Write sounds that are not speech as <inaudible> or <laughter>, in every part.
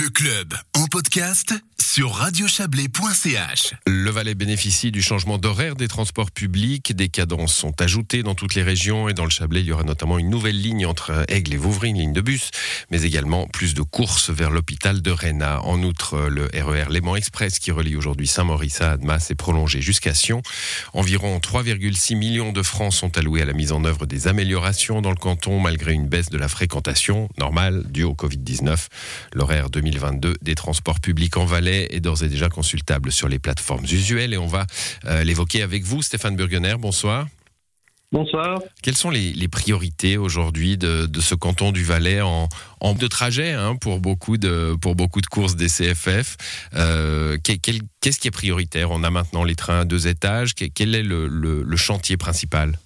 Le club en podcast sur radiochablais.ch. Le Valais bénéficie du changement d'horaire des transports publics. Des cadences sont ajoutées dans toutes les régions et dans le Chablais, il y aura notamment une nouvelle ligne entre Aigle et Vouvry, une ligne de bus, mais également plus de courses vers l'hôpital de Réna. En outre, le RER Léman Express qui relie aujourd'hui Saint-Maurice à Admas est prolongé jusqu'à Sion. Environ 3,6 millions de francs sont alloués à la mise en œuvre des améliorations dans le canton malgré une baisse de la fréquentation normale due au Covid-19. L'horaire 2022 des transports publics en Valais est d'ores et déjà consultable sur les plateformes usuelles et on va euh, l'évoquer avec vous, Stéphane Burgener. Bonsoir. Bonsoir. Quelles sont les, priorités aujourd'hui de, ce canton du Valais en, de trajet hein, pour, beaucoup de, pour beaucoup de courses des CFF euh, Qu'est-ce qui est prioritaire? On a maintenant les trains à deux étages. Quel est le chantier principal?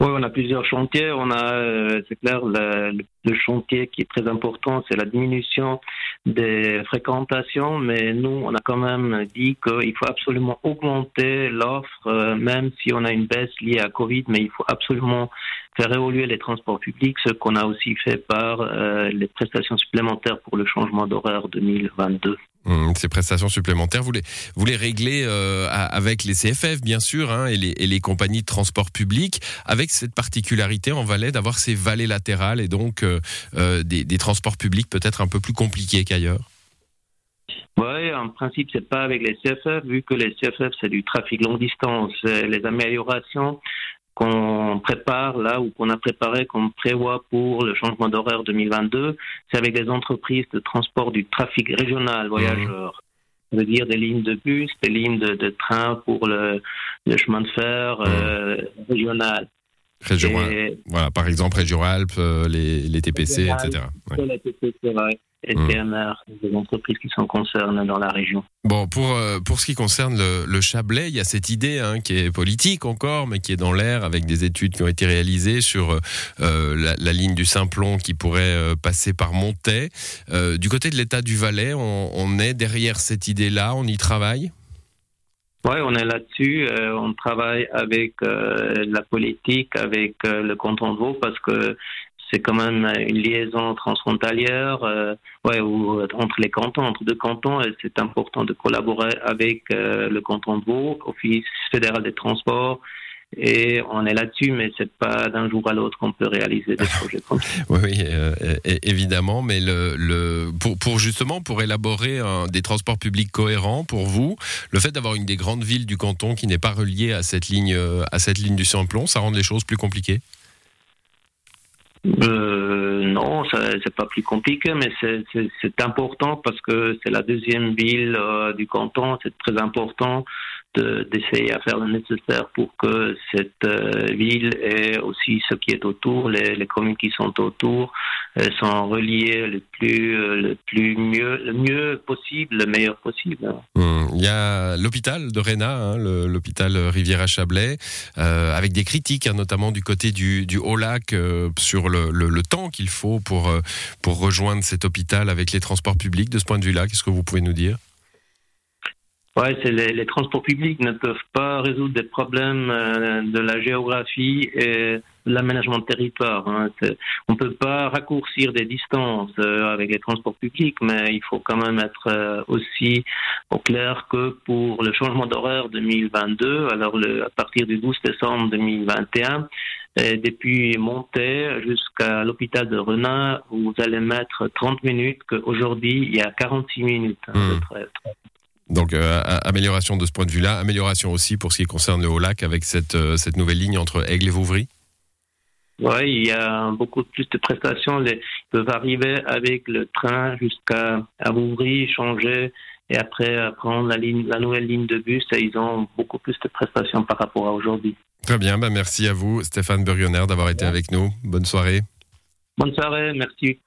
Oui, on a plusieurs chantiers. On a, euh, c'est clair, le, le, chantier qui est très important, c'est la diminution des fréquentations. Mais nous, on a quand même dit qu'il faut absolument augmenter l'offre, euh, même si on a une baisse liée à Covid. Mais il faut absolument faire évoluer les transports publics, ce qu'on a aussi fait par euh, les prestations supplémentaires pour le changement d'horaire 2022. Hum, ces prestations supplémentaires, vous les, vous les réglez euh, avec les CFF, bien sûr, hein, et, les, et, les, compagnies de transport public, avec cette particularité en Valais d'avoir ces vallées latérales et donc euh, euh, des, des, transports publics peut-être un peu plus compliqués qu'ailleurs? Oui, en principe, c'est pas avec les CFF, vu que les CFF, c'est du trafic longue distance. Les améliorations qu'on prépare là ou qu'on a préparé, qu'on prévoit pour le changement d'horaire 2022, c'est avec les entreprises de transport du trafic régional voyageurs. Ça veut dire des lignes de bus, des lignes de, train pour le, chemin de fer euh, régional. voilà, par exemple, Région-Alpes, euh, les, TPC, etc. Les TPC, et mmh. des entreprises qui sont concernées dans la région. Bon, pour, euh, pour ce qui concerne le, Chablais, il y a cette idée hein, qui est politique encore, mais qui est dans l'air avec des études qui ont été réalisées sur euh, la, ligne du Simplon qui pourrait euh, passer par Montaix. du côté de l'État du Valais, on, on est derrière cette idée-là, on y travaille? Oui, on est là-dessus. on travaille avec la politique, avec le canton de Vaud, parce que c'est quand même une liaison transfrontalière, euh, ouais, ou, euh, entre les cantons, entre deux cantons. Et c'est important de collaborer avec euh, le canton de Vaud, Office fédéral des transports. Et on est là-dessus, mais c'est pas d'un jour à l'autre qu'on peut réaliser des <laughs> projets comme ça. oui, oui évidemment, mais le, le pour, pour, justement pour élaborer un, des transports publics cohérents pour vous, le fait d'avoir une des grandes villes du canton qui n'est pas reliée à cette ligne à cette ligne du Samplon, ça rend les choses plus compliquées? Euh, non, c'est pas plus compliqué, mais c'est important parce que c'est la deuxième ville euh, du canton. C'est très important d'essayer à faire le nécessaire pour que cette euh, ville et aussi ce qui est autour, les, communes qui sont autour, euh, sont reliées le plus, le plus mieux, le mieux possible, le meilleur possible. Hum, il y a l'hôpital de Réna, hein, l'hôpital Rivière-à-Chablais, avec des critiques, hein, notamment du côté du, Haut-Lac sur le, temps qu'il faut pour, euh, pour rejoindre cet hôpital avec les transports publics. De ce point de vue-là, qu'est-ce que vous pouvez nous dire? Ouais, c'est les, transports publics ne peuvent pas résoudre des problèmes euh, de la géographie et l'aménagement de territoire. Hein. On ne peut pas raccourcir des distances euh, avec les transports publics, mais il faut quand même être aussi au clair que pour le changement d'horaire 2022, alors le, à partir du 12 décembre 2021, depuis Montaix jusqu'à l'hôpital de Renat, vous allez mettre 30 minutes, qu'aujourd'hui, il y a 46 minutes. Hein, hmm. Donc, euh, amélioration de ce point de vue-là, amélioration aussi pour ce qui concerne le Haut-Lac avec cette, euh, cette nouvelle ligne entre Aigle et Vouvry Oui, il y a beaucoup plus de prestations. ils peuvent arriver avec le train jusqu'à Vouvry, changer et après prendre la, ligne, la nouvelle ligne de bus et ils ont beaucoup plus de prestations par rapport à aujourd'hui. Très bien, bah merci à vous Stéphane Burgoner d'avoir été avec nous. Bonne soirée. Bonne soirée, merci.